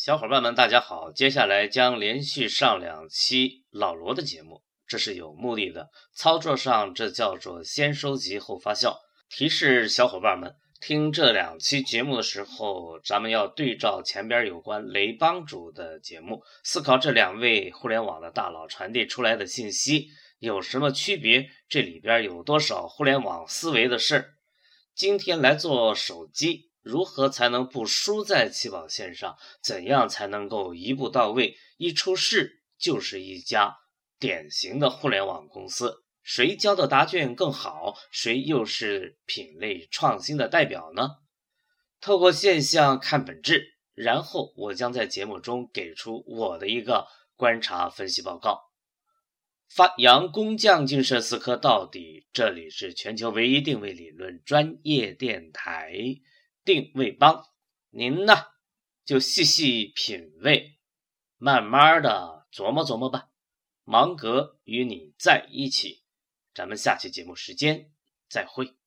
小伙伴们，大家好！接下来将连续上两期老罗的节目，这是有目的的。操作上这叫做先收集后发酵。提示小伙伴们，听这两期节目的时候，咱们要对照前边有关雷帮主的节目，思考这两位互联网的大佬传递出来的信息有什么区别，这里边有多少互联网思维的事儿。今天来做手机。如何才能不输在起跑线上？怎样才能够一步到位？一出世就是一家典型的互联网公司。谁交的答卷更好？谁又是品类创新的代表呢？透过现象看本质，然后我将在节目中给出我的一个观察分析报告。发扬工匠精神，思科到底。这里是全球唯一定位理论专业电台。定位帮，您呢就细细品味，慢慢的琢磨琢磨吧。芒格与你在一起，咱们下期节目时间再会。